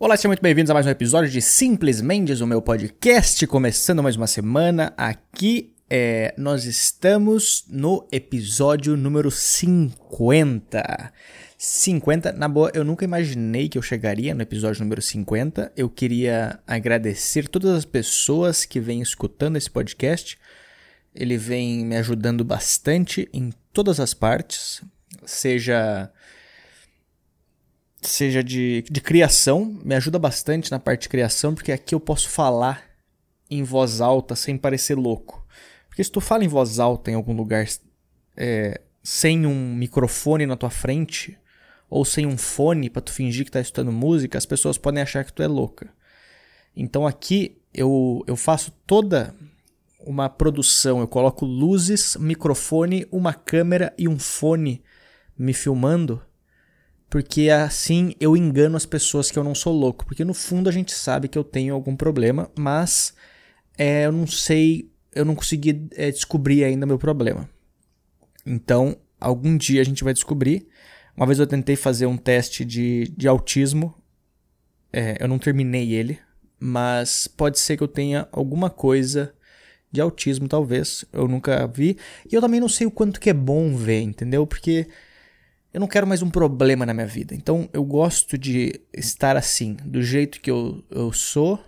Olá, sejam muito bem-vindos a mais um episódio de Simples Mendes, o meu podcast, começando mais uma semana. Aqui é, nós estamos no episódio número 50. 50, na boa, eu nunca imaginei que eu chegaria no episódio número 50. Eu queria agradecer todas as pessoas que vêm escutando esse podcast. Ele vem me ajudando bastante em todas as partes, seja seja de, de criação, me ajuda bastante na parte de criação, porque aqui eu posso falar em voz alta sem parecer louco. Porque se tu fala em voz alta em algum lugar é, sem um microfone na tua frente, ou sem um fone para tu fingir que tá escutando música, as pessoas podem achar que tu é louca. Então aqui eu, eu faço toda uma produção, eu coloco luzes, microfone, uma câmera e um fone me filmando porque assim eu engano as pessoas que eu não sou louco. Porque no fundo a gente sabe que eu tenho algum problema, mas é, eu não sei, eu não consegui é, descobrir ainda meu problema. Então, algum dia a gente vai descobrir. Uma vez eu tentei fazer um teste de, de autismo, é, eu não terminei ele, mas pode ser que eu tenha alguma coisa de autismo, talvez. Eu nunca vi. E eu também não sei o quanto que é bom ver, entendeu? Porque eu não quero mais um problema na minha vida. Então eu gosto de estar assim, do jeito que eu, eu sou.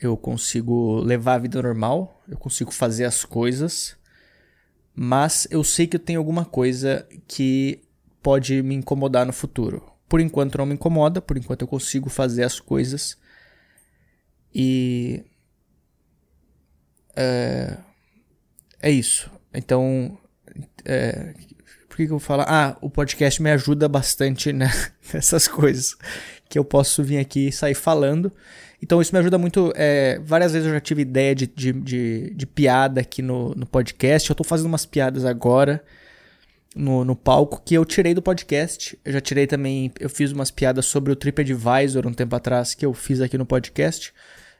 Eu consigo levar a vida normal, eu consigo fazer as coisas, mas eu sei que eu tenho alguma coisa que pode me incomodar no futuro. Por enquanto não me incomoda, por enquanto eu consigo fazer as coisas. E. É, é isso. Então. É, que, eu vou falar? Ah, o podcast me ajuda bastante né, nessas coisas. Que eu posso vir aqui e sair falando. Então isso me ajuda muito. É, várias vezes eu já tive ideia de, de, de, de piada aqui no, no podcast. Eu tô fazendo umas piadas agora no, no palco que eu tirei do podcast. Eu já tirei também. Eu fiz umas piadas sobre o TripAdvisor um tempo atrás que eu fiz aqui no podcast.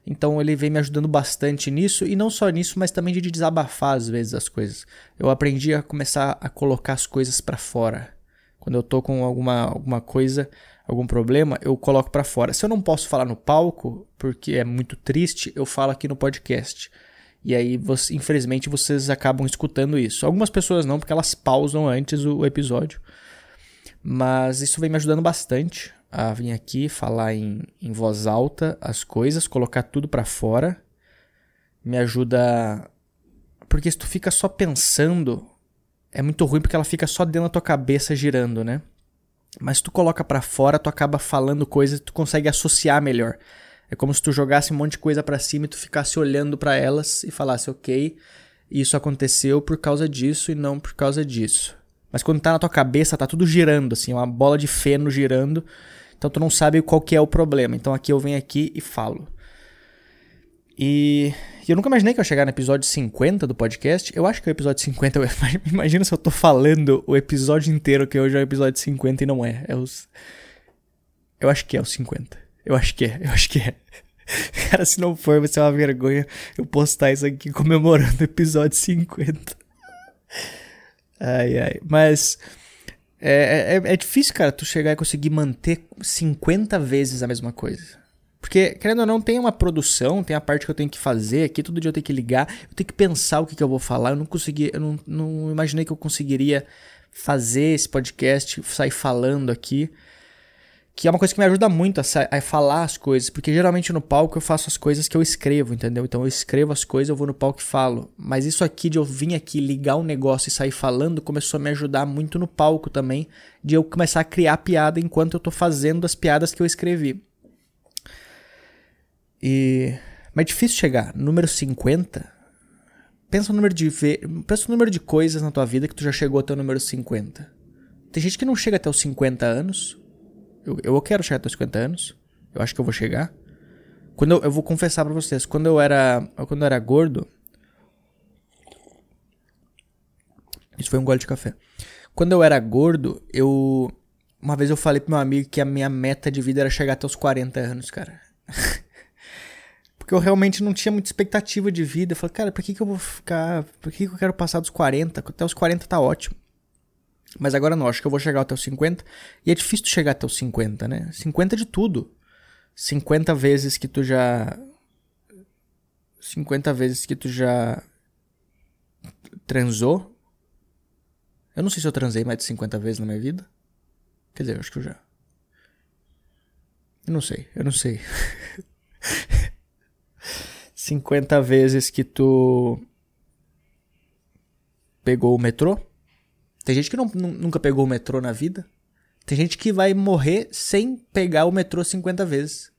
Então ele vem me ajudando bastante nisso, e não só nisso, mas também de desabafar às vezes as coisas. Eu aprendi a começar a colocar as coisas para fora. Quando eu tô com alguma, alguma coisa, algum problema, eu coloco para fora. Se eu não posso falar no palco, porque é muito triste, eu falo aqui no podcast. E aí, você, infelizmente, vocês acabam escutando isso. Algumas pessoas não, porque elas pausam antes o episódio. Mas isso vem me ajudando bastante a vir aqui falar em, em voz alta as coisas, colocar tudo para fora. Me ajuda. Porque se tu fica só pensando, é muito ruim porque ela fica só dentro da tua cabeça girando, né? Mas se tu coloca para fora, tu acaba falando coisas, tu consegue associar melhor. É como se tu jogasse um monte de coisa para cima e tu ficasse olhando para elas e falasse, ok, isso aconteceu por causa disso e não por causa disso. Mas quando tá na tua cabeça, tá tudo girando, assim, uma bola de feno girando. Então tu não sabe qual que é o problema. Então aqui eu venho aqui e falo. E eu nunca imaginei que eu chegar no episódio 50 do podcast. Eu acho que é o episódio 50. Eu se eu tô falando o episódio inteiro que hoje é o episódio 50 e não é. É os. Eu acho que é o 50. Eu acho que é. Eu acho que é. Cara, se não for, vai ser uma vergonha eu postar isso aqui comemorando o episódio 50. Ai, ai. Mas. É, é, é difícil, cara, tu chegar e conseguir manter 50 vezes a mesma coisa. Porque, querendo ou não, tem uma produção, tem a parte que eu tenho que fazer aqui, todo dia eu tenho que ligar, eu tenho que pensar o que, que eu vou falar. Eu não consegui, eu não, não imaginei que eu conseguiria fazer esse podcast, sair falando aqui que é uma coisa que me ajuda muito a, a, falar as coisas, porque geralmente no palco eu faço as coisas que eu escrevo, entendeu? Então eu escrevo as coisas, eu vou no palco e falo. Mas isso aqui de eu vir aqui ligar um negócio e sair falando começou a me ajudar muito no palco também, de eu começar a criar piada enquanto eu tô fazendo as piadas que eu escrevi. E mas é difícil chegar, número 50. Pensa no número de ve... pensa no número de coisas na tua vida que tu já chegou até o número 50. Tem gente que não chega até os 50 anos, eu, eu quero chegar até os 50 anos. Eu acho que eu vou chegar. Quando eu, eu vou confessar para vocês, quando eu era, quando eu era gordo, isso foi um gole de café. Quando eu era gordo, eu uma vez eu falei pro meu amigo que a minha meta de vida era chegar até os 40 anos, cara. Porque eu realmente não tinha muita expectativa de vida. Eu falei, cara, por que, que eu vou ficar. Por que, que eu quero passar dos 40? Até os 40 tá ótimo. Mas agora não, acho que eu vou chegar até os 50. E é difícil chegar até os 50, né? 50 de tudo. 50 vezes que tu já 50 vezes que tu já transou. Eu não sei se eu transei mais de 50 vezes na minha vida. Quer dizer, eu acho que eu já. Eu não sei, eu não sei. 50 vezes que tu pegou o metrô. Tem gente que não, nunca pegou o metrô na vida. Tem gente que vai morrer sem pegar o metrô 50 vezes.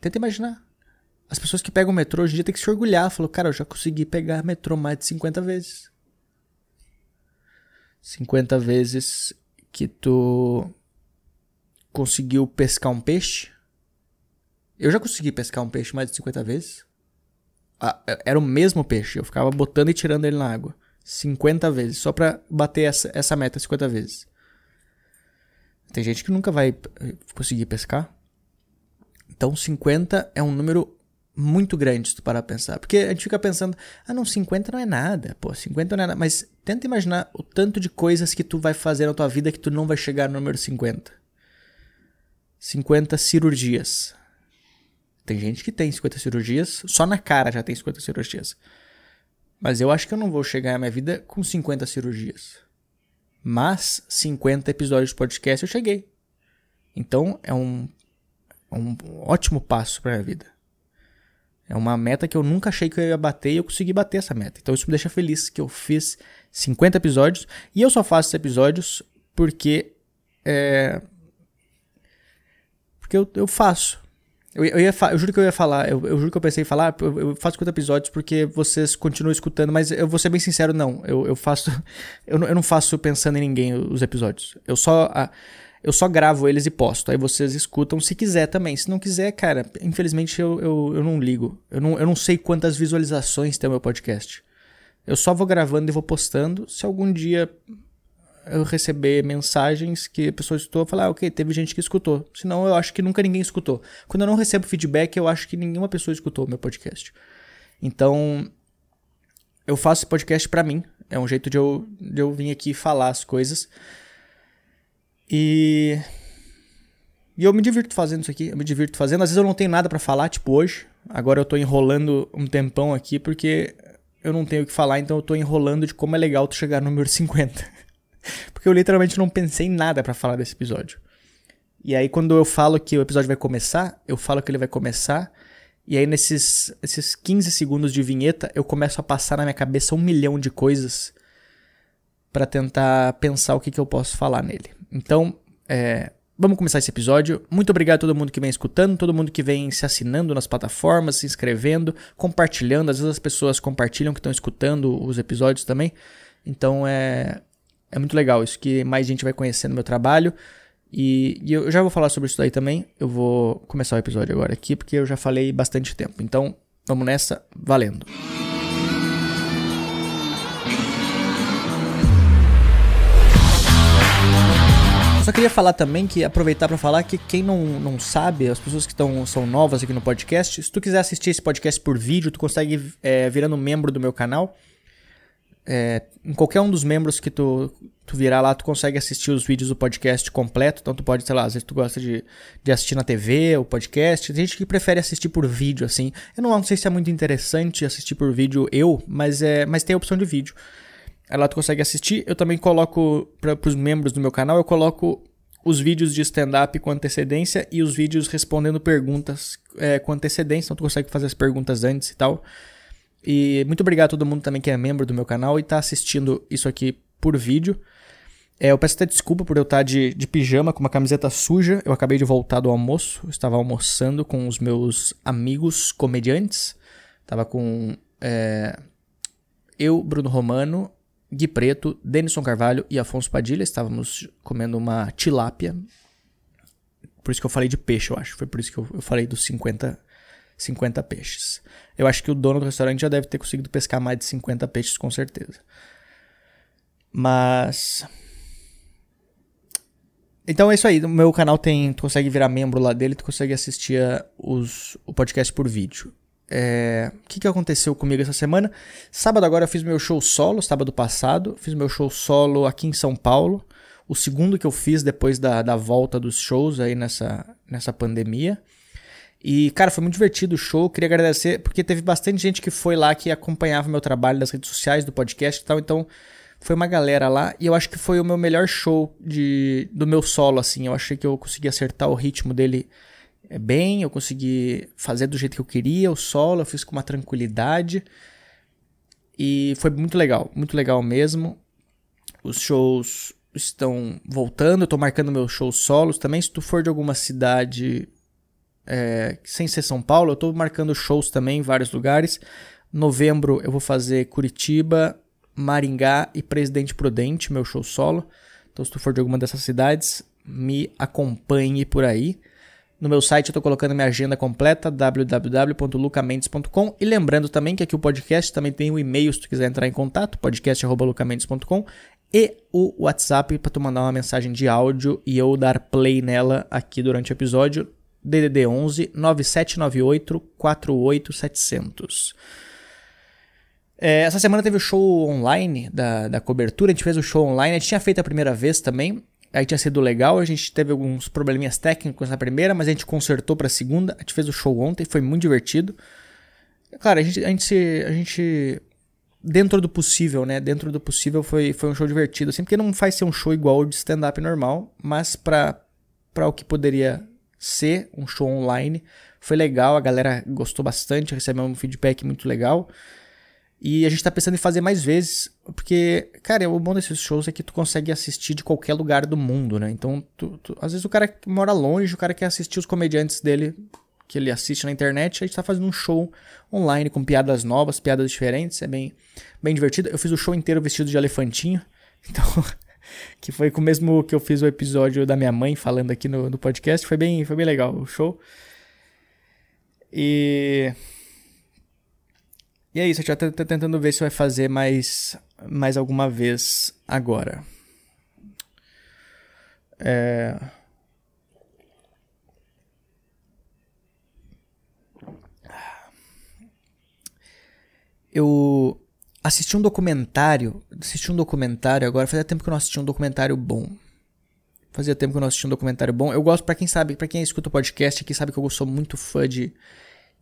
Tenta imaginar. As pessoas que pegam o metrô hoje em dia têm que se orgulhar. Falou, cara, eu já consegui pegar metrô mais de 50 vezes. 50 vezes que tu conseguiu pescar um peixe. Eu já consegui pescar um peixe mais de 50 vezes. Ah, era o mesmo peixe. Eu ficava botando e tirando ele na água. 50 vezes. Só pra bater essa, essa meta 50 vezes. Tem gente que nunca vai eh, conseguir pescar. Então 50 é um número muito grande se tu parar a pensar. Porque a gente fica pensando, ah não, 50 não é nada, pô, 50 não é nada. Mas tenta imaginar o tanto de coisas que tu vai fazer na tua vida que tu não vai chegar no número 50. 50 cirurgias. Tem gente que tem 50 cirurgias, só na cara já tem 50 cirurgias. Mas eu acho que eu não vou chegar na minha vida com 50 cirurgias. Mas 50 episódios de podcast eu cheguei. Então é um, um ótimo passo para a vida. É uma meta que eu nunca achei que eu ia bater e eu consegui bater essa meta. Então isso me deixa feliz que eu fiz 50 episódios e eu só faço esses episódios porque é, porque eu, eu faço. Eu, eu, ia eu juro que eu ia falar, eu, eu juro que eu pensei em falar, eu, eu faço 50 episódios porque vocês continuam escutando, mas eu vou ser bem sincero, não. Eu, eu faço. Eu, eu não faço pensando em ninguém os episódios. Eu só. A, eu só gravo eles e posto. Aí vocês escutam se quiser também. Se não quiser, cara, infelizmente eu, eu, eu não ligo. Eu não, eu não sei quantas visualizações tem o meu podcast. Eu só vou gravando e vou postando. Se algum dia eu receber mensagens que a pessoa escutou, eu falar, ah, ok, teve gente que escutou. Senão eu acho que nunca ninguém escutou. Quando eu não recebo feedback, eu acho que nenhuma pessoa escutou o meu podcast. Então, eu faço esse podcast para mim. É um jeito de eu, de eu vir aqui falar as coisas. E. E eu me divirto fazendo isso aqui, eu me divirto fazendo. Às vezes eu não tenho nada para falar, tipo hoje. Agora eu tô enrolando um tempão aqui porque eu não tenho o que falar, então eu tô enrolando de como é legal tu chegar no número 50. Porque eu literalmente não pensei em nada para falar desse episódio. E aí quando eu falo que o episódio vai começar, eu falo que ele vai começar. E aí nesses esses 15 segundos de vinheta, eu começo a passar na minha cabeça um milhão de coisas para tentar pensar o que, que eu posso falar nele. Então, é, vamos começar esse episódio. Muito obrigado a todo mundo que vem escutando, todo mundo que vem se assinando nas plataformas, se inscrevendo, compartilhando. Às vezes as pessoas compartilham que estão escutando os episódios também. Então é, é muito legal isso, que mais gente vai conhecendo meu trabalho. E, e eu já vou falar sobre isso daí também. Eu vou começar o episódio agora aqui, porque eu já falei bastante tempo. Então, vamos nessa, valendo. Só queria falar também que aproveitar para falar que quem não, não sabe, as pessoas que tão, são novas aqui no podcast, se tu quiser assistir esse podcast por vídeo, tu consegue é, virando membro do meu canal. É, em qualquer um dos membros que tu, tu virar lá, tu consegue assistir os vídeos do podcast completo. Então tu pode, sei lá, às vezes tu gosta de, de assistir na TV, o podcast. Tem gente que prefere assistir por vídeo, assim. Eu não, não sei se é muito interessante assistir por vídeo eu, mas, é, mas tem a opção de vídeo. Aí lá tu consegue assistir. Eu também coloco, para os membros do meu canal, eu coloco os vídeos de stand-up com antecedência e os vídeos respondendo perguntas é, com antecedência. Então tu consegue fazer as perguntas antes e tal. E muito obrigado a todo mundo também que é membro do meu canal e está assistindo isso aqui por vídeo. É, eu peço até desculpa por eu estar de, de pijama com uma camiseta suja. Eu acabei de voltar do almoço. Eu estava almoçando com os meus amigos comediantes. Estava com é, eu, Bruno Romano, Gui Preto, Denison Carvalho e Afonso Padilha. Estávamos comendo uma tilápia. Por isso que eu falei de peixe, eu acho. Foi por isso que eu, eu falei dos 50 50 peixes. Eu acho que o dono do restaurante já deve ter conseguido pescar mais de 50 peixes, com certeza. Mas. Então é isso aí. O meu canal tem. Tu consegue virar membro lá dele, tu consegue assistir os, o podcast por vídeo. É, o que, que aconteceu comigo essa semana? Sábado agora eu fiz meu show solo, sábado passado. Fiz meu show solo aqui em São Paulo. o segundo que eu fiz depois da, da volta dos shows aí nessa, nessa pandemia. E, cara, foi muito divertido o show. Queria agradecer, porque teve bastante gente que foi lá que acompanhava meu trabalho das redes sociais, do podcast e tal. Então, foi uma galera lá. E eu acho que foi o meu melhor show de, do meu solo, assim. Eu achei que eu consegui acertar o ritmo dele é, bem. Eu consegui fazer do jeito que eu queria o solo. Eu fiz com uma tranquilidade. E foi muito legal, muito legal mesmo. Os shows estão voltando, eu tô marcando meus shows solos também. Se tu for de alguma cidade é, sem ser São Paulo, eu tô marcando shows também em vários lugares. Novembro eu vou fazer Curitiba, Maringá e Presidente Prudente, meu show solo. Então, se tu for de alguma dessas cidades, me acompanhe por aí. No meu site eu estou colocando minha agenda completa, www.lucamendes.com. E lembrando também que aqui o podcast também tem o e-mail se tu quiser entrar em contato, podcast.lucamendes.com. E o WhatsApp para tu mandar uma mensagem de áudio e eu dar play nela aqui durante o episódio. DDD 11 9798 48700. É, essa semana teve o show online da, da cobertura, a gente fez o show online, a gente tinha feito a primeira vez também, aí tinha sido legal, a gente teve alguns probleminhas técnicos na primeira, mas a gente consertou pra segunda, a gente fez o show ontem, foi muito divertido. Claro, a gente, a gente, a gente dentro do possível, né, dentro do possível foi, foi um show divertido, assim, porque não faz ser um show igual de stand-up normal, mas pra o que poderia ser um show online, foi legal, a galera gostou bastante, recebeu um feedback muito legal. E a gente tá pensando em fazer mais vezes, porque, cara, o bom desses shows é que tu consegue assistir de qualquer lugar do mundo, né? Então, tu, tu, às vezes o cara mora longe, o cara quer assistir os comediantes dele que ele assiste na internet, a gente tá fazendo um show online com piadas novas, piadas diferentes, é bem, bem divertido. Eu fiz o show inteiro vestido de elefantinho, então, que foi com o mesmo que eu fiz o episódio da minha mãe falando aqui no, no podcast, foi bem, foi bem legal o show. E e é isso, a gente tá tentando ver se vai fazer mais, mais alguma vez agora. É... Eu assisti um documentário, assisti um documentário agora, fazia tempo que eu não assisti um documentário bom. Fazia tempo que eu não assisti um documentário bom. Eu gosto, para quem sabe, para quem escuta o podcast aqui, sabe que eu sou muito fã de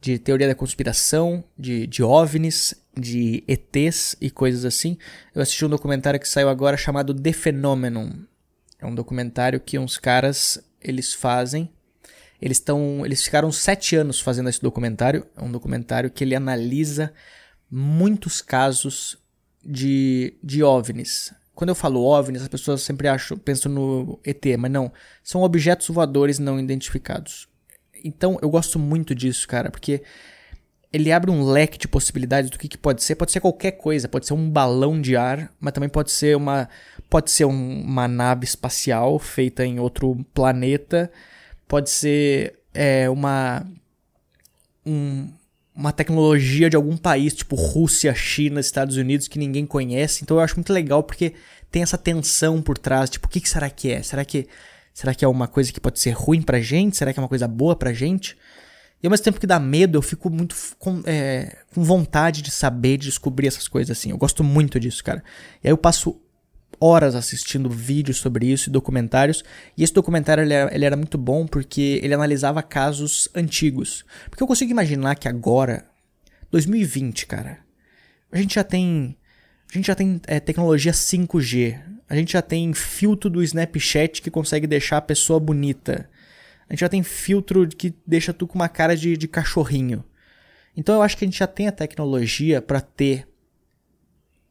de teoria da conspiração, de, de OVNIs, de ETs e coisas assim. Eu assisti um documentário que saiu agora chamado The Phenomenon. É um documentário que uns caras eles fazem. Eles estão, eles ficaram sete anos fazendo esse documentário. É um documentário que ele analisa muitos casos de, de OVNIs. Quando eu falo OVNIs, as pessoas sempre acham, pensam no ET, mas não. São objetos voadores não identificados. Então eu gosto muito disso, cara, porque ele abre um leque de possibilidades do que, que, pode ser. Pode ser qualquer coisa, pode ser um balão de ar, mas também pode ser uma, pode ser um, uma nave espacial feita em outro planeta, pode ser é, uma um, uma tecnologia de algum país, tipo Rússia, China, Estados Unidos, que ninguém conhece. Então eu acho muito legal porque tem essa tensão por trás, tipo, o que, que será que é? Será que Será que é uma coisa que pode ser ruim pra gente? Será que é uma coisa boa pra gente? E ao mesmo tempo que dá medo, eu fico muito com, é, com vontade de saber, de descobrir essas coisas assim. Eu gosto muito disso, cara. E aí eu passo horas assistindo vídeos sobre isso e documentários. E esse documentário ele era, ele era, muito bom porque ele analisava casos antigos. Porque eu consigo imaginar que agora, 2020, cara, a gente já tem a gente já tem é, tecnologia 5G. A gente já tem filtro do Snapchat que consegue deixar a pessoa bonita. A gente já tem filtro que deixa tu com uma cara de, de cachorrinho. Então eu acho que a gente já tem a tecnologia para ter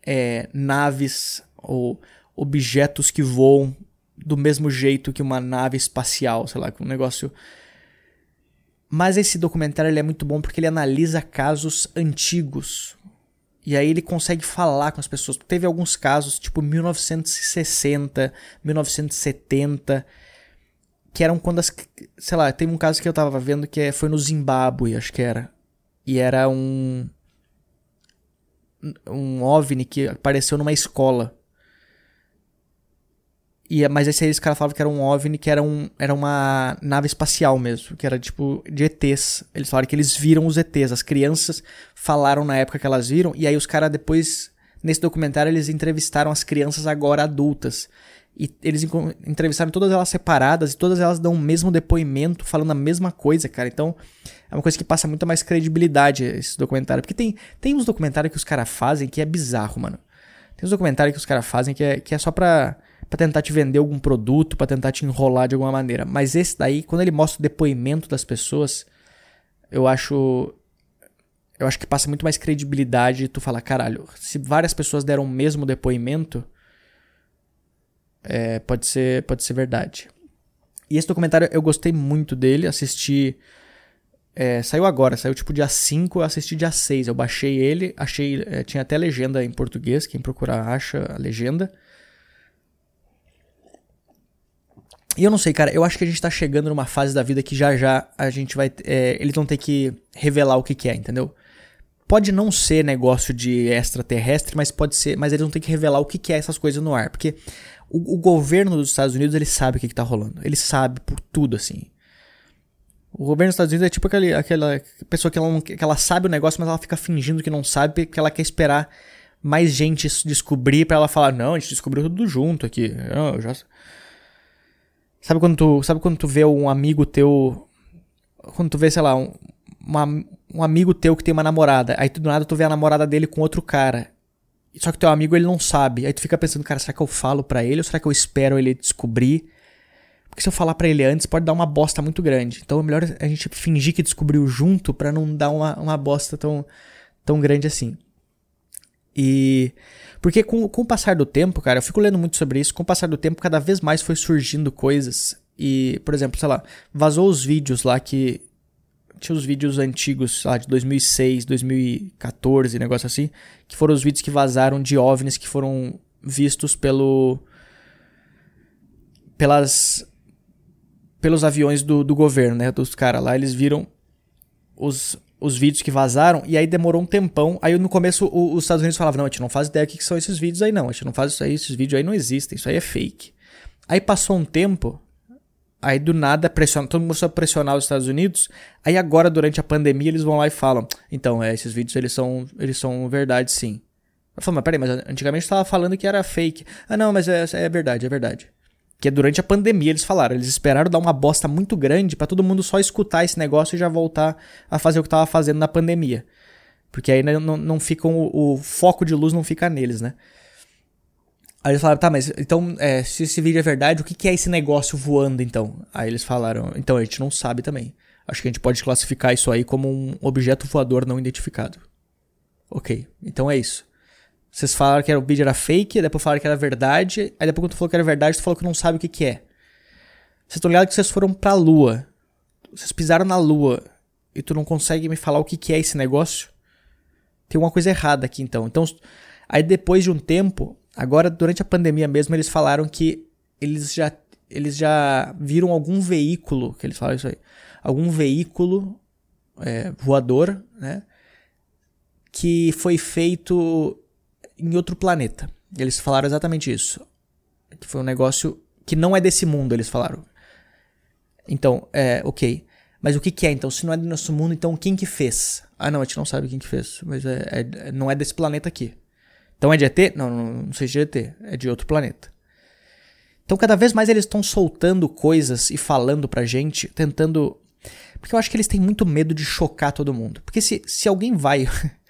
é, naves ou objetos que voam do mesmo jeito que uma nave espacial, sei lá, um negócio. Mas esse documentário ele é muito bom porque ele analisa casos antigos, e aí ele consegue falar com as pessoas. Teve alguns casos, tipo 1960, 1970, que eram quando as. Sei lá, teve um caso que eu tava vendo que é, foi no Zimbábue, acho que era. E era um. Um OVNI que apareceu numa escola. E, mas esse aí os caras falavam que era um OVNI, que era, um, era uma nave espacial mesmo, que era tipo de ETs. Eles falaram que eles viram os ETs. As crianças falaram na época que elas viram, e aí os caras depois, nesse documentário, eles entrevistaram as crianças agora adultas. e eles entrevistaram todas elas separadas e todas elas dão o mesmo depoimento, falando a mesma coisa, cara. Então, é uma coisa que passa muito mais credibilidade esse documentário. Porque tem, tem uns documentários que os caras fazem que é bizarro, mano. Tem uns documentários que os caras fazem que é, que é só pra, pra tentar te vender algum produto, pra tentar te enrolar de alguma maneira. Mas esse daí, quando ele mostra o depoimento das pessoas, eu acho. Eu acho que passa muito mais credibilidade tu falar, caralho, se várias pessoas deram o mesmo depoimento é, pode, ser, pode ser verdade. E esse documentário eu gostei muito dele, assisti. É, saiu agora, saiu tipo dia 5, eu assisti dia 6. Eu baixei ele, achei. É, tinha até legenda em português, quem procurar acha a legenda. E eu não sei, cara, eu acho que a gente tá chegando numa fase da vida que já já a gente vai. É, eles vão ter que revelar o que, que é, entendeu? Pode não ser negócio de extraterrestre, mas pode ser. Mas eles vão ter que revelar o que, que é essas coisas no ar. Porque o, o governo dos Estados Unidos, ele sabe o que, está rolando. Ele sabe por tudo, assim. O governo dos Estados Unidos é tipo aquele, aquela pessoa que ela, que ela sabe o negócio, mas ela fica fingindo que não sabe, porque ela quer esperar mais gente descobrir para ela falar, não, a gente descobriu tudo junto aqui. Eu já... Sabe quando tu, sabe quando tu vê um amigo teu, quando tu vê, sei lá, um, uma, um amigo teu que tem uma namorada, aí do nada tu vê a namorada dele com outro cara. Só que teu amigo ele não sabe. Aí tu fica pensando, cara, será que eu falo para ele ou será que eu espero ele descobrir? Porque se eu falar para ele antes, pode dar uma bosta muito grande. Então é melhor a gente fingir que descobriu junto para não dar uma, uma bosta tão, tão grande assim. E. Porque com, com o passar do tempo, cara, eu fico lendo muito sobre isso. Com o passar do tempo, cada vez mais foi surgindo coisas. E, por exemplo, sei lá, vazou os vídeos lá que tinha os vídeos antigos, lá de 2006, 2014, negócio assim, que foram os vídeos que vazaram de OVNIs que foram vistos pelo pelas pelos aviões do, do governo, né, dos caras lá, eles viram os, os vídeos que vazaram e aí demorou um tempão. Aí no começo o, os Estados Unidos falavam: "Não, a gente não faz ideia do que, que são esses vídeos aí não, a gente não faz isso aí, esses vídeos aí não existem, isso aí é fake". Aí passou um tempo, Aí do nada, pressiona, todo mundo começou a pressionar os Estados Unidos. Aí agora, durante a pandemia, eles vão lá e falam: Então, é, esses vídeos eles são, eles são verdade sim. Eu falo, mas peraí, mas antigamente estava falando que era fake. Ah, não, mas é, é verdade, é verdade. Que é durante a pandemia eles falaram. Eles esperaram dar uma bosta muito grande para todo mundo só escutar esse negócio e já voltar a fazer o que tava fazendo na pandemia. Porque aí não, não, não ficam. O, o foco de luz não fica neles, né? Aí eles falaram, tá, mas então, é, se esse vídeo é verdade, o que, que é esse negócio voando então? Aí eles falaram, então a gente não sabe também. Acho que a gente pode classificar isso aí como um objeto voador não identificado. Ok, então é isso. Vocês falaram que era, o vídeo era fake, depois falaram que era verdade, aí depois quando tu falou que era verdade, tu falou que não sabe o que, que é. Vocês estão ligados que vocês foram pra lua. Vocês pisaram na lua e tu não consegue me falar o que, que é esse negócio? Tem uma coisa errada aqui então. Então, aí depois de um tempo, Agora, durante a pandemia mesmo, eles falaram que eles já, eles já viram algum veículo, que eles falaram isso aí, algum veículo é, voador, né? Que foi feito em outro planeta. Eles falaram exatamente isso. Que foi um negócio que não é desse mundo, eles falaram. Então, é, ok. Mas o que, que, é então? Se não é do nosso mundo, então quem que fez? Ah, não, a gente não sabe quem que fez. Mas é, é, não é desse planeta aqui. Então é de ET? Não, não, não é de ET, é de outro planeta. Então cada vez mais eles estão soltando coisas e falando pra gente, tentando. Porque eu acho que eles têm muito medo de chocar todo mundo. Porque se, se alguém vai.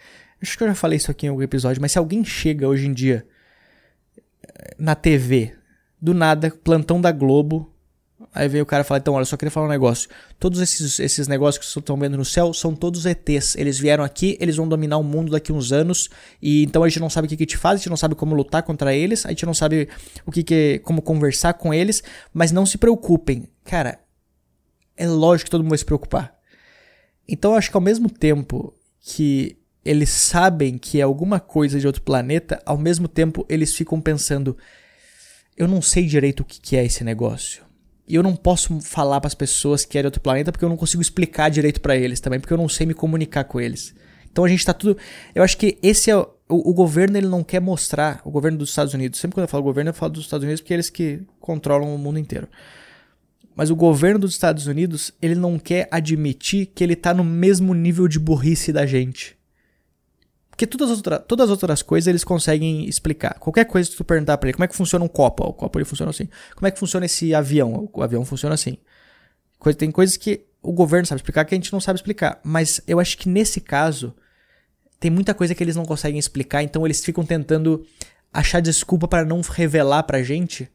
acho que eu já falei isso aqui em algum episódio, mas se alguém chega hoje em dia na TV, do nada, plantão da Globo, Aí veio o cara fala: então, olha, só queria falar um negócio. Todos esses, esses negócios que vocês estão vendo no céu são todos ETs. Eles vieram aqui, eles vão dominar o mundo daqui uns anos. E então a gente não sabe o que, que te faz, a gente não sabe como lutar contra eles, a gente não sabe o que, que como conversar com eles. Mas não se preocupem. Cara, é lógico que todo mundo vai se preocupar. Então eu acho que ao mesmo tempo que eles sabem que é alguma coisa de outro planeta, ao mesmo tempo eles ficam pensando: eu não sei direito o que, é esse negócio. E eu não posso falar para as pessoas que é de outro planeta porque eu não consigo explicar direito para eles também, porque eu não sei me comunicar com eles. Então a gente tá tudo. Eu acho que esse é. O, o governo ele não quer mostrar. O governo dos Estados Unidos. Sempre quando eu falo governo, eu falo dos Estados Unidos porque é eles que controlam o mundo inteiro. Mas o governo dos Estados Unidos, ele não quer admitir que ele tá no mesmo nível de burrice da gente. Porque todas as, todas as outras coisas eles conseguem explicar. Qualquer coisa que tu perguntar pra ele, como é que funciona um copo? O copo ele funciona assim. Como é que funciona esse avião? O avião funciona assim. Tem coisas que o governo sabe explicar que a gente não sabe explicar. Mas eu acho que nesse caso, tem muita coisa que eles não conseguem explicar, então eles ficam tentando achar desculpa para não revelar pra gente,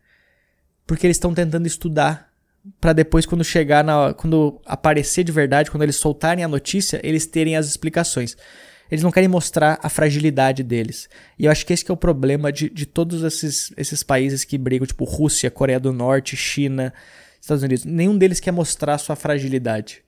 porque eles estão tentando estudar para depois quando chegar na quando aparecer de verdade, quando eles soltarem a notícia, eles terem as explicações. Eles não querem mostrar a fragilidade deles. E eu acho que esse que é o problema de, de todos esses, esses países que brigam, tipo Rússia, Coreia do Norte, China, Estados Unidos. Nenhum deles quer mostrar a sua fragilidade.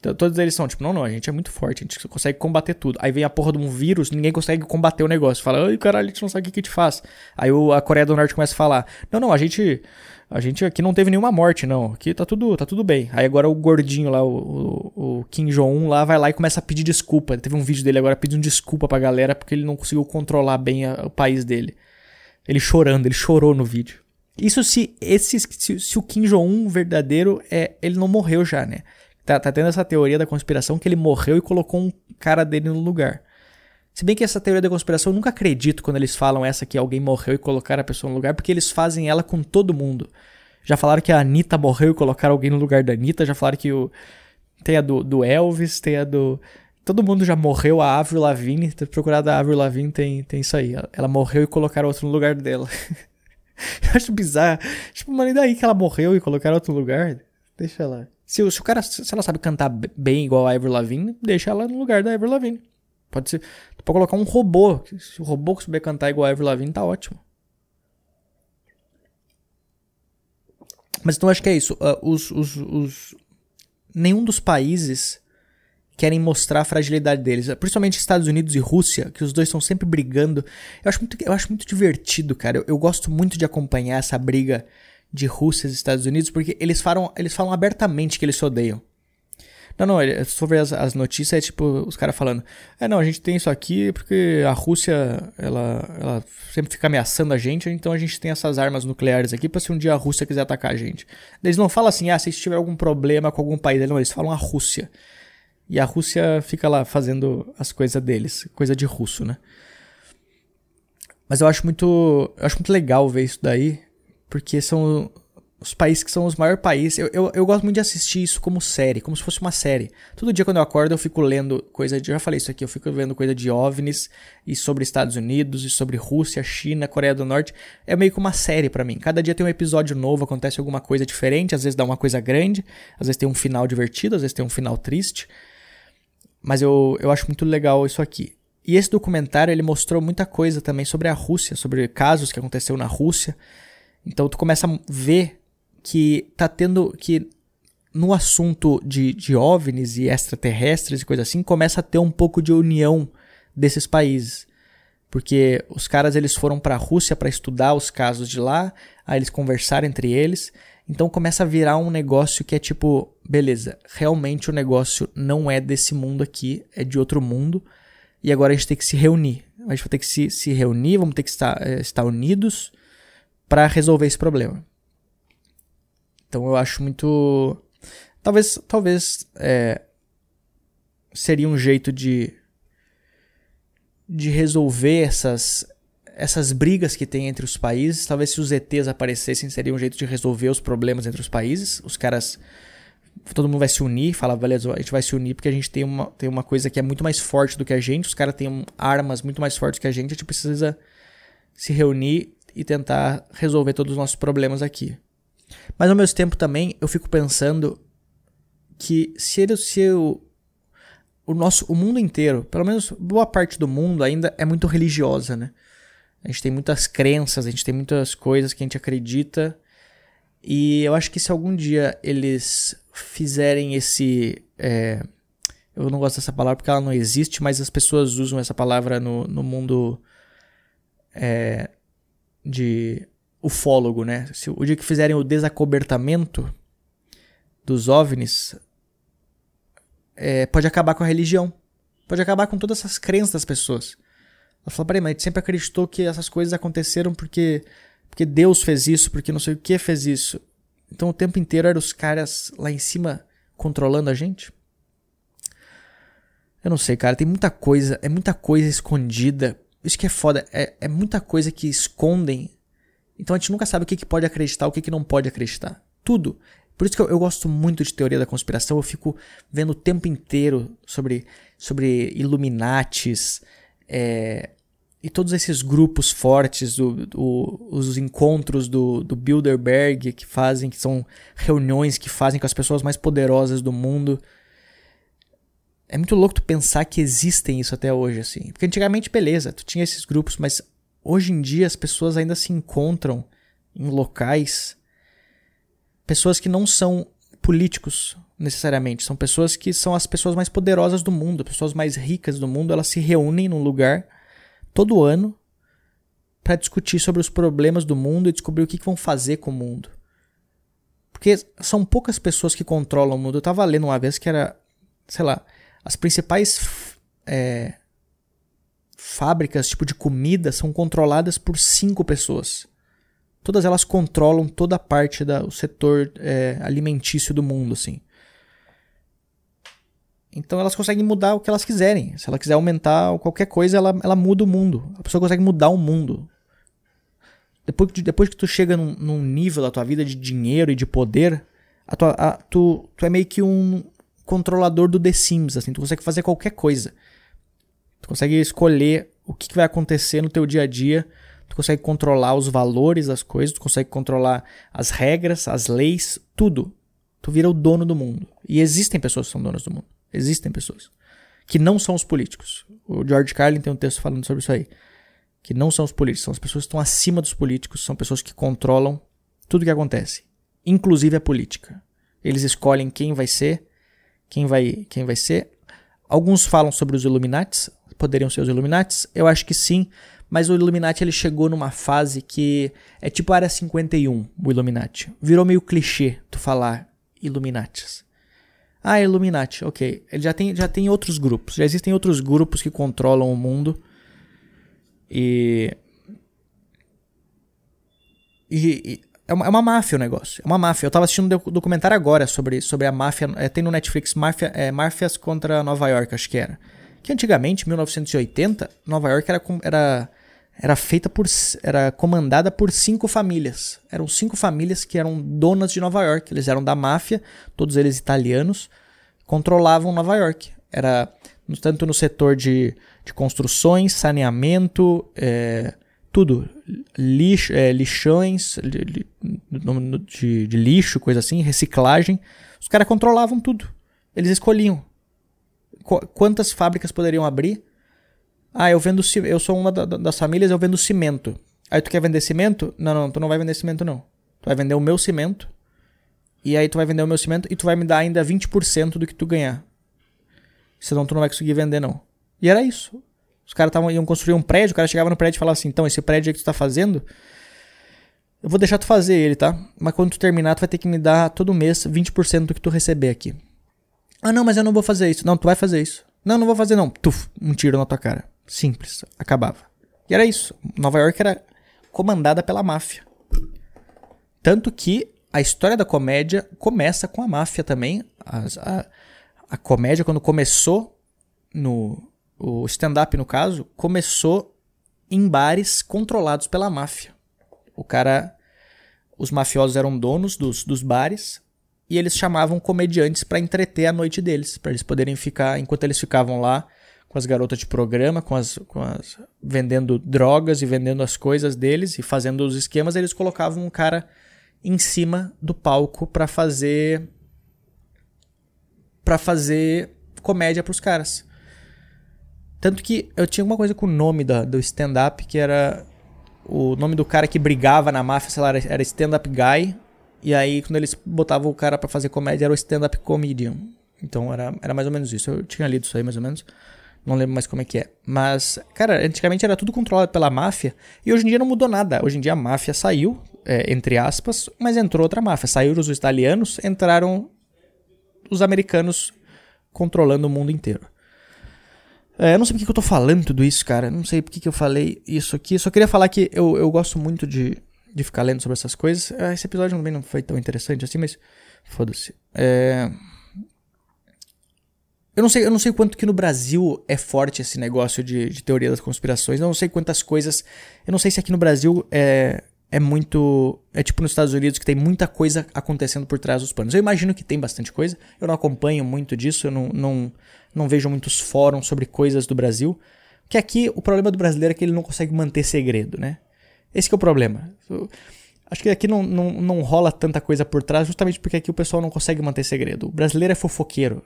Então, todos eles são tipo, não, não, a gente é muito forte, a gente consegue combater tudo. Aí vem a porra de um vírus, ninguém consegue combater o negócio. Fala, ai caralho, a gente não sabe o que, que te faz. Aí a Coreia do Norte começa a falar, não, não, a gente a gente aqui não teve nenhuma morte, não. Aqui tá tudo, tá tudo bem. Aí agora o gordinho lá, o, o, o Kim Jong-un lá, vai lá e começa a pedir desculpa. Teve um vídeo dele agora pedindo desculpa pra galera porque ele não conseguiu controlar bem a, o país dele. Ele chorando, ele chorou no vídeo. Isso se, esse, se, se o Kim Jong-un verdadeiro, é, ele não morreu já, né? Tá, tá tendo essa teoria da conspiração que ele morreu e colocou um cara dele no lugar. Se bem que essa teoria da conspiração eu nunca acredito quando eles falam essa que alguém morreu e colocaram a pessoa no lugar, porque eles fazem ela com todo mundo. Já falaram que a Anitta morreu e colocaram alguém no lugar da Anitta, já falaram que o. Tem a do, do Elvis, tem a do. Todo mundo já morreu, a Avril Lavigne, ter procurado a Avril Lavigne tem, tem isso aí. Ela, ela morreu e colocaram outro no lugar dela. eu acho bizarro. Tipo, mano, e daí que ela morreu e colocaram outro lugar? Deixa ela. Se, se o cara, se ela sabe cantar bem igual a Avril Lavigne, deixa ela no lugar da Avril Lavigne. Pode ser. Tu pode colocar um robô. Se o robô souber cantar igual a Avril Lavigne, tá ótimo. Mas então acho que é isso. Uh, os, os, os, nenhum dos países querem mostrar a fragilidade deles. Principalmente Estados Unidos e Rússia, que os dois estão sempre brigando. Eu acho muito, eu acho muito divertido, cara. Eu, eu gosto muito de acompanhar essa briga de Rússia e Estados Unidos, porque eles falam, eles falam abertamente que eles se odeiam. Não, não, ver as, as notícias, é tipo os caras falando: é, não, a gente tem isso aqui porque a Rússia, ela, ela sempre fica ameaçando a gente, então a gente tem essas armas nucleares aqui pra se um dia a Rússia quiser atacar a gente. Eles não falam assim, ah, se tiver algum problema com algum país, não, eles falam a Rússia. E a Rússia fica lá fazendo as coisas deles, coisa de russo, né? Mas eu acho muito, eu acho muito legal ver isso daí, porque são os países que são os maiores países. Eu, eu, eu, gosto muito de assistir isso como série, como se fosse uma série. Todo dia quando eu acordo eu fico lendo coisa de. Eu já falei isso aqui, eu fico vendo coisa de OVNIs e sobre Estados Unidos e sobre Rússia, China, Coreia do Norte. É meio que uma série para mim. Cada dia tem um episódio novo, acontece alguma coisa diferente. Às vezes dá uma coisa grande, às vezes tem um final divertido, às vezes tem um final triste. Mas eu, eu acho muito legal isso aqui. E esse documentário ele mostrou muita coisa também sobre a Rússia, sobre casos que aconteceu na Rússia. Então tu começa a ver que tá tendo que no assunto de, de OVNIs e extraterrestres e coisa assim, começa a ter um pouco de união desses países. Porque os caras eles foram para a Rússia para estudar os casos de lá, aí eles conversaram entre eles. Então começa a virar um negócio que é tipo, beleza, realmente o negócio não é desse mundo aqui, é de outro mundo. E agora a gente tem que se reunir. A gente vai ter que se, se reunir, vamos ter que estar, é, estar unidos para resolver esse problema. Então eu acho muito. Talvez, talvez é, seria um jeito de de resolver essas essas brigas que tem entre os países. Talvez se os ETs aparecessem seria um jeito de resolver os problemas entre os países. Os caras todo mundo vai se unir, falar, beleza, a gente vai se unir porque a gente tem uma, tem uma coisa que é muito mais forte do que a gente, os caras têm armas muito mais fortes que a gente, a gente precisa se reunir e tentar resolver todos os nossos problemas aqui. Mas ao mesmo tempo também eu fico pensando que se, ele, se o, o nosso o mundo inteiro, pelo menos boa parte do mundo ainda é muito religiosa, né? A gente tem muitas crenças, a gente tem muitas coisas que a gente acredita. E eu acho que se algum dia eles fizerem esse. É, eu não gosto dessa palavra porque ela não existe, mas as pessoas usam essa palavra no, no mundo é, de ufólogo, né? Se o dia que fizerem o desacobertamento dos OVNIs, é, pode acabar com a religião. Pode acabar com todas essas crenças das pessoas. Ela fala, peraí, mas a gente sempre acreditou que essas coisas aconteceram porque, porque Deus fez isso, porque não sei o que fez isso. Então o tempo inteiro eram os caras lá em cima controlando a gente. Eu não sei, cara, tem muita coisa, é muita coisa escondida. Isso que é foda, é, é muita coisa que escondem. Então a gente nunca sabe o que, que pode acreditar, o que, que não pode acreditar. Tudo. Por isso que eu, eu, gosto muito de teoria da conspiração. Eu fico vendo o tempo inteiro sobre, sobre Illuminates é, e todos esses grupos fortes, do, do, os encontros do, do Bilderberg que fazem, que são reuniões que fazem com as pessoas mais poderosas do mundo. É muito louco tu pensar que existem isso até hoje, assim. Porque antigamente, beleza, tu tinha esses grupos, mas hoje em dia as pessoas ainda se encontram em locais. Pessoas que não são políticos necessariamente, são pessoas que são as pessoas mais poderosas do mundo, pessoas mais ricas do mundo, elas se reúnem num lugar todo ano para discutir sobre os problemas do mundo e descobrir o que, que vão fazer com o mundo. Porque são poucas pessoas que controlam o mundo. Eu estava lendo uma vez que era, sei lá, as principais é, fábricas tipo de comida são controladas por cinco pessoas. Todas elas controlam toda a parte do setor é, alimentício do mundo, assim. Então elas conseguem mudar o que elas quiserem. Se ela quiser aumentar qualquer coisa, ela, ela muda o mundo. A pessoa consegue mudar o mundo. Depois, depois que tu chega num, num nível da tua vida de dinheiro e de poder, a tua, a, tu, tu é meio que um, controlador do The Sims, assim, tu consegue fazer qualquer coisa. Tu consegue escolher o que, que vai acontecer no teu dia a dia, tu consegue controlar os valores das coisas, tu consegue controlar as regras, as leis, tudo. Tu vira o dono do mundo. E existem pessoas que são donas do mundo. Existem pessoas. Que não são os políticos. O George Carlin tem um texto falando sobre isso aí. Que não são os políticos, são as pessoas que estão acima dos políticos, são pessoas que controlam tudo que acontece, inclusive a política. Eles escolhem quem vai ser, quem vai, quem vai ser. Alguns falam sobre os Illuminates, poderiam ser os Illuminates, eu acho que sim, mas o Illuminati ele chegou numa fase que é tipo Área 51, o Illuminati. Virou meio clichê tu falar Illuminates. Ah, Illuminati, ok. Ele já tem, já tem outros grupos, já existem outros grupos que controlam o mundo. E. E, é uma, é uma máfia o negócio. É uma máfia. Eu tava assistindo um documentário agora sobre, sobre a máfia. É, tem no Netflix máfia, é, Máfias contra Nova York, acho que era. Que antigamente, 1980, Nova York era, era, era feita por. era comandada por cinco famílias. Eram cinco famílias que eram donas de Nova York. Eles eram da máfia, todos eles italianos, controlavam Nova York. Era tanto no setor de, de construções, saneamento. É, tudo. Lixo, é, lixões de, de, de, lixo, coisa assim, reciclagem. Os caras controlavam tudo. Eles escolhiam quantas fábricas poderiam abrir. Ah, eu vendo eu sou uma da, das famílias, eu vendo cimento. Aí tu quer vender cimento? Não, não, tu não vai vender cimento não. Tu vai vender o meu cimento. E aí tu vai vender o meu cimento e tu vai me dar ainda 20% do que tu ganhar. Senão tu não vai conseguir vender não. E era isso. Os caras iam construir um prédio, o cara chegava no prédio e falava assim: então, esse prédio que tu tá fazendo, eu vou deixar tu fazer ele, tá? Mas quando tu terminar, tu vai ter que me dar todo mês 20% do que tu receber aqui. Ah, não, mas eu não vou fazer isso. Não, tu vai fazer isso. Não, não vou fazer não. Tuf, um tiro na tua cara. Simples. Acabava. E era isso. Nova York era comandada pela máfia. Tanto que a história da comédia começa com a máfia também. A, a, a comédia, quando começou no, o stand-up, no caso, começou em bares controlados pela máfia. O cara. Os mafiosos eram donos dos, dos bares e eles chamavam comediantes para entreter a noite deles, para eles poderem ficar, enquanto eles ficavam lá com as garotas de programa, com as, com as vendendo drogas e vendendo as coisas deles e fazendo os esquemas, eles colocavam um cara em cima do palco para fazer para fazer comédia para os caras. Tanto que eu tinha alguma coisa com o nome da, do stand-up, que era o nome do cara que brigava na máfia, sei lá, era stand-up guy. E aí, quando eles botavam o cara para fazer comédia, era o stand-up comedian. Então era, era mais ou menos isso. Eu tinha lido isso aí, mais ou menos. Não lembro mais como é que é. Mas, cara, antigamente era tudo controlado pela máfia. E hoje em dia não mudou nada. Hoje em dia a máfia saiu, é, entre aspas, mas entrou outra máfia. Saíram os italianos, entraram os americanos controlando o mundo inteiro. É, eu não sei porque que eu tô falando tudo isso, cara. Não sei porque que eu falei isso aqui. Só queria falar que eu, eu gosto muito de, de ficar lendo sobre essas coisas. É, esse episódio também não foi tão interessante assim, mas foda-se. É... Eu não sei, eu não sei quanto que no Brasil é forte esse negócio de, de teoria das conspirações. Eu não sei quantas coisas. Eu não sei se aqui no Brasil é, é muito. É tipo nos Estados Unidos que tem muita coisa acontecendo por trás dos panos. Eu imagino que tem bastante coisa. Eu não acompanho muito disso. Eu não, não, não vejo muitos fóruns sobre coisas do Brasil. Que aqui o problema do brasileiro é que ele não consegue manter segredo, né? Esse é o problema. Acho que aqui não, não, não rola tanta coisa por trás, justamente porque aqui o pessoal não consegue manter segredo. O brasileiro é fofoqueiro.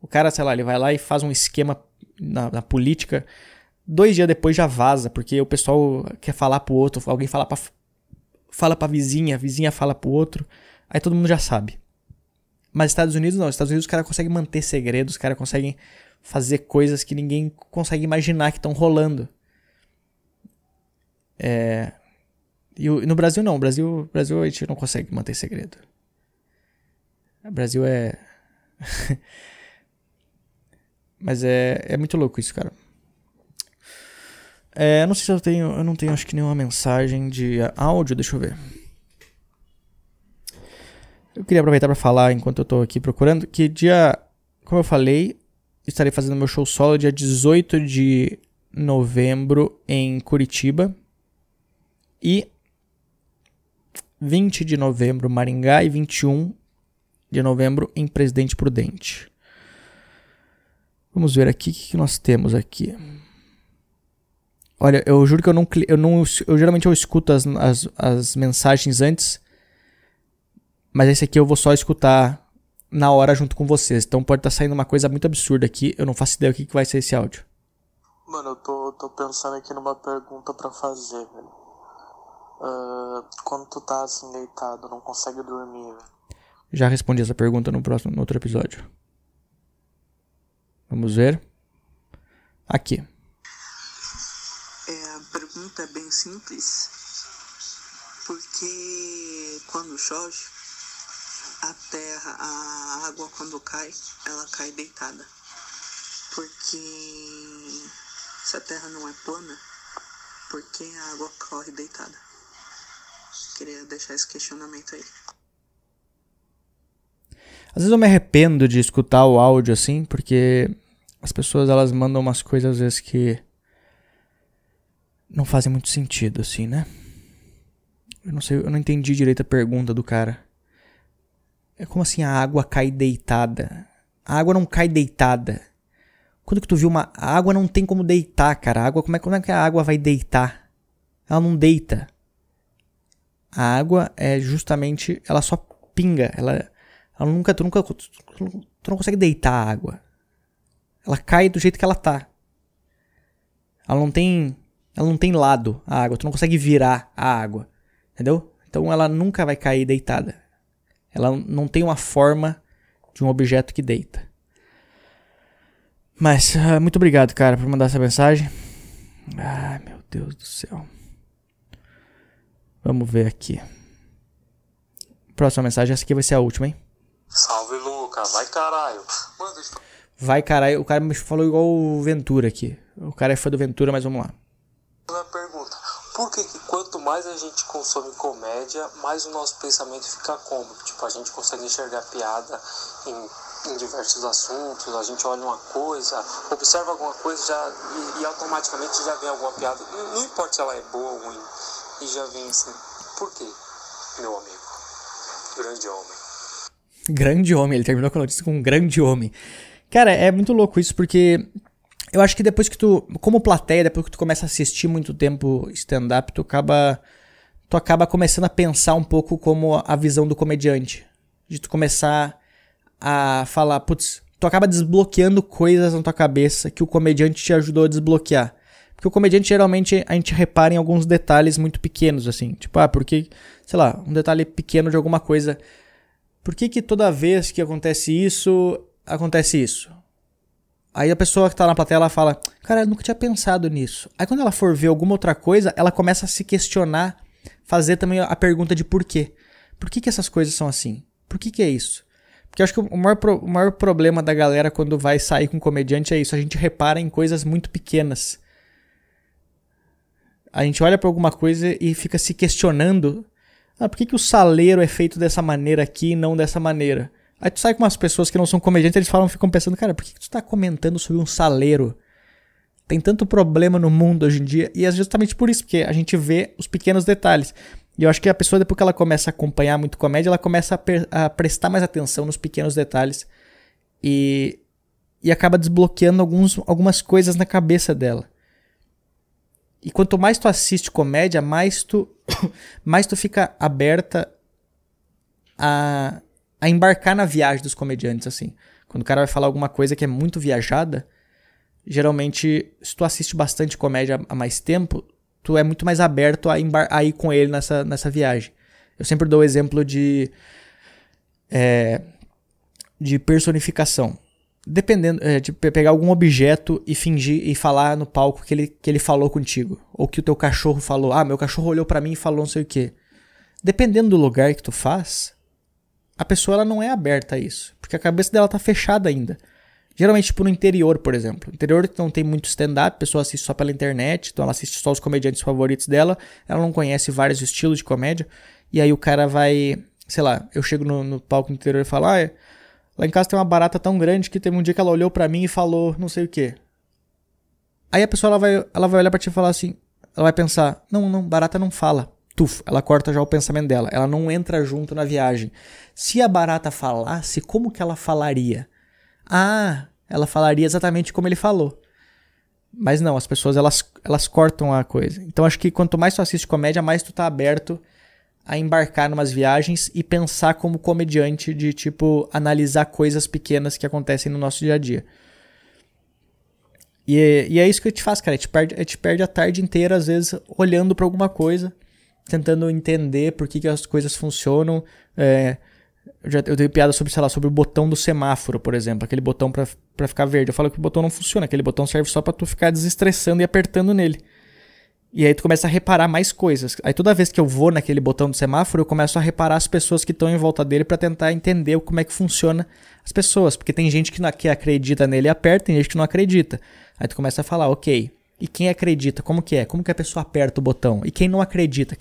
O cara, sei lá, ele vai lá e faz um esquema na, na política. Dois dias depois já vaza, porque o pessoal quer falar pro outro, alguém fala pra, fala pra vizinha, a vizinha fala pro outro, aí todo mundo já sabe. Mas Estados Unidos não, Estados Unidos os caras conseguem manter segredos, os caras conseguem fazer coisas que ninguém consegue imaginar que estão rolando. É... E no Brasil não, Brasil, Brasil a gente não consegue manter segredo. O Brasil é. Mas é, é muito louco isso, cara. É, não sei se eu tenho. Eu não tenho acho que nenhuma mensagem de áudio, deixa eu ver. Eu queria aproveitar para falar enquanto eu tô aqui procurando que dia. Como eu falei, estarei fazendo meu show solo dia 18 de novembro em Curitiba. E 20 de novembro Maringá e 21 de novembro em Presidente Prudente. Vamos ver aqui o que, nós temos aqui. Olha, eu juro que eu não, eu não eu geralmente eu escuto as, as, as mensagens antes, mas esse aqui eu vou só escutar na hora junto com vocês. Então pode estar tá saindo uma coisa muito absurda aqui. Eu não faço ideia o que, que vai ser esse áudio. Mano, eu tô, tô pensando aqui numa pergunta para fazer, velho. Uh, quando tu tá assim deitado, não consegue dormir, velho. Já respondi essa pergunta no próximo no outro episódio. Vamos ver. Aqui. É, a pergunta é bem simples. Porque quando chove, a terra, a água quando cai, ela cai deitada. Porque se a terra não é plana, por que a água corre deitada? Queria deixar esse questionamento aí. Às vezes eu me arrependo de escutar o áudio assim, porque as pessoas elas mandam umas coisas às vezes que não fazem muito sentido assim, né? Eu não sei, eu não entendi direito a pergunta do cara. É como assim a água cai deitada? A água não cai deitada. Quando que tu viu uma a água não tem como deitar, cara. A água, como é, como é que a água vai deitar? Ela não deita. A água é justamente, ela só pinga, ela ela nunca, tu nunca, tu, tu não consegue deitar a água. Ela cai do jeito que ela tá. Ela não tem, ela não tem lado a água. Tu não consegue virar a água, entendeu? Então ela nunca vai cair deitada. Ela não tem uma forma de um objeto que deita. Mas uh, muito obrigado, cara, por mandar essa mensagem. Ai, meu Deus do céu. Vamos ver aqui. Próxima mensagem, essa aqui vai ser a última, hein? Salve, Luca. Vai caralho. Mano, deixa. Vai caralho. O cara me falou igual o Ventura aqui. O cara é fã do Ventura, mas vamos lá. Uma pergunta. Por que, que quanto mais a gente consome comédia, mais o nosso pensamento fica cômodo? Tipo, a gente consegue enxergar piada em, em diversos assuntos, a gente olha uma coisa, observa alguma coisa já, e, e automaticamente já vem alguma piada. Não, não importa se ela é boa ou ruim. E já assim. Por quê, meu amigo? Grande homem. Grande homem, ele terminou com a notícia com um grande homem. Cara, é muito louco isso porque eu acho que depois que tu, como plateia, depois que tu começa a assistir muito tempo stand-up, tu acaba tu acaba começando a pensar um pouco como a visão do comediante. De tu começar a falar, putz, tu acaba desbloqueando coisas na tua cabeça que o comediante te ajudou a desbloquear. Porque o comediante geralmente a gente repara em alguns detalhes muito pequenos, assim. Tipo, ah, porque, sei lá, um detalhe pequeno de alguma coisa por que, que toda vez que acontece isso, acontece isso? Aí a pessoa que tá na plateia ela fala: Cara, eu nunca tinha pensado nisso. Aí quando ela for ver alguma outra coisa, ela começa a se questionar, fazer também a pergunta de por quê. Por que, que essas coisas são assim? Por que, que é isso? Porque eu acho que o maior, o maior problema da galera quando vai sair com um comediante é isso. A gente repara em coisas muito pequenas. A gente olha para alguma coisa e fica se questionando ah, por que, que o saleiro é feito dessa maneira aqui e não dessa maneira? Aí tu sai com umas pessoas que não são comediantes, eles falam, ficam pensando, cara, por que, que tu tá comentando sobre um saleiro? Tem tanto problema no mundo hoje em dia. E é justamente por isso, porque a gente vê os pequenos detalhes. E eu acho que a pessoa, depois que ela começa a acompanhar muito comédia, ela começa a, a prestar mais atenção nos pequenos detalhes. E, e acaba desbloqueando alguns, algumas coisas na cabeça dela. E quanto mais tu assiste comédia, mais tu, mais tu fica aberta a, a embarcar na viagem dos comediantes, assim. Quando o cara vai falar alguma coisa que é muito viajada, geralmente, se tu assiste bastante comédia há mais tempo, tu é muito mais aberto a, a ir com ele nessa, nessa viagem. Eu sempre dou o exemplo de, é, de personificação dependendo é, de pegar algum objeto e fingir e falar no palco que ele, que ele falou contigo, ou que o teu cachorro falou, ah, meu cachorro olhou para mim e falou não sei o que. Dependendo do lugar que tu faz, a pessoa ela não é aberta a isso, porque a cabeça dela tá fechada ainda. Geralmente, tipo, no interior, por exemplo. Interior não tem muito stand-up, a pessoa assiste só pela internet, então ela assiste só os comediantes favoritos dela, ela não conhece vários estilos de comédia, e aí o cara vai, sei lá, eu chego no, no palco interior e falo, ah, Lá em casa tem uma barata tão grande que teve um dia que ela olhou para mim e falou não sei o que. Aí a pessoa ela vai, ela vai olhar pra ti e falar assim, ela vai pensar, não, não, barata não fala. Tuf, ela corta já o pensamento dela, ela não entra junto na viagem. Se a barata falasse, como que ela falaria? Ah, ela falaria exatamente como ele falou. Mas não, as pessoas elas, elas cortam a coisa. Então acho que quanto mais tu assiste comédia, mais tu tá aberto a embarcar numas viagens e pensar como comediante de tipo analisar coisas pequenas que acontecem no nosso dia a dia. E, é, e é isso que te faz, cara. Te perde, te perde a tarde inteira, às vezes, olhando para alguma coisa, tentando entender por que, que as coisas funcionam. É, eu, já, eu dei piada sobre, sei lá, sobre o botão do semáforo, por exemplo. Aquele botão para ficar verde. Eu falo que o botão não funciona. Aquele botão serve só para tu ficar desestressando e apertando nele. E aí tu começa a reparar mais coisas. Aí toda vez que eu vou naquele botão do semáforo, eu começo a reparar as pessoas que estão em volta dele para tentar entender como é que funciona as pessoas. Porque tem gente que, não, que acredita nele e aperta, tem gente que não acredita. Aí tu começa a falar, ok, e quem acredita, como que é? Como que a pessoa aperta o botão? E quem não acredita?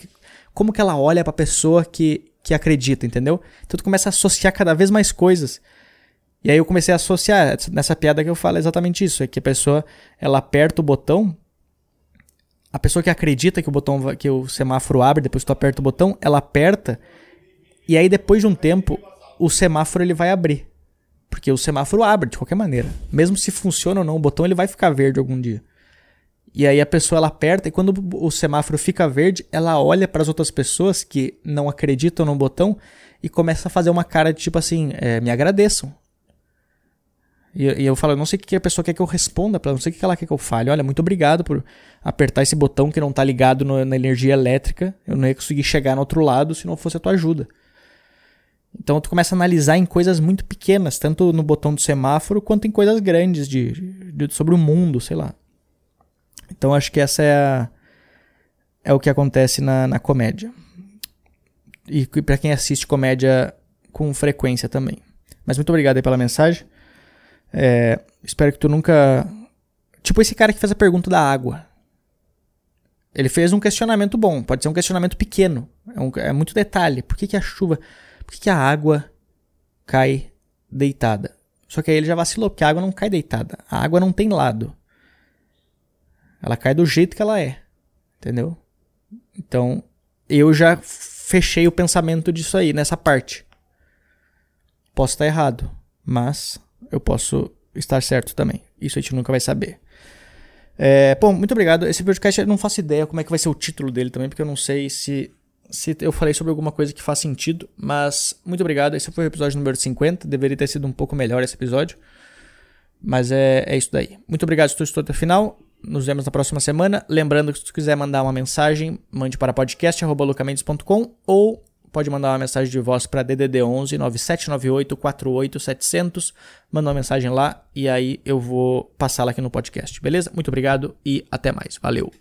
Como que ela olha pra pessoa que, que acredita, entendeu? Então tu começa a associar cada vez mais coisas. E aí eu comecei a associar, nessa piada que eu falo exatamente isso, é que a pessoa, ela aperta o botão a pessoa que acredita que o botão que o semáforo abre, depois tu aperta o botão, ela aperta e aí depois de um tempo o semáforo ele vai abrir. Porque o semáforo abre de qualquer maneira. Mesmo se funciona ou não o botão, ele vai ficar verde algum dia. E aí a pessoa ela aperta e quando o semáforo fica verde, ela olha para as outras pessoas que não acreditam no botão e começa a fazer uma cara de tipo assim, é, me agradeçam. E, e, eu falo, eu não sei o que a pessoa quer que eu responda para não sei o que ela quer que eu fale. Olha, muito obrigado por apertar esse botão que não tá ligado no, na energia elétrica. Eu não ia conseguir chegar no outro lado se não fosse a tua ajuda. Então tu começa a analisar em coisas muito pequenas, tanto no botão do semáforo quanto em coisas grandes de, de sobre o mundo, sei lá. Então acho que essa é a, é o que acontece na, na comédia. E para quem assiste comédia com frequência também. Mas muito obrigado aí pela mensagem. É, espero que tu nunca. Tipo esse cara que fez a pergunta da água. Ele fez um questionamento bom, pode ser um questionamento pequeno. É, um, é muito detalhe. Por que, que a chuva. Por que, que a água cai deitada? Só que aí ele já vacilou, porque a água não cai deitada. A água não tem lado. Ela cai do jeito que ela é. Entendeu? Então, eu já fechei o pensamento disso aí, nessa parte. Posso estar errado, mas eu posso estar certo também. Isso a gente nunca vai saber. É, bom, muito obrigado. Esse podcast eu não faço ideia como é que vai ser o título dele também, porque eu não sei se, se eu falei sobre alguma coisa que faz sentido. Mas muito obrigado. Esse foi o episódio número 50. Deveria ter sido um pouco melhor esse episódio. Mas é, é isso daí. Muito obrigado se tu estou até o final. Nos vemos na próxima semana. Lembrando que se tu quiser mandar uma mensagem, mande para podcast.lucamendes.com ou pode mandar uma mensagem de voz para DDD 11 9798 48 700. Manda uma mensagem lá e aí eu vou passá-la aqui no podcast, beleza? Muito obrigado e até mais. Valeu.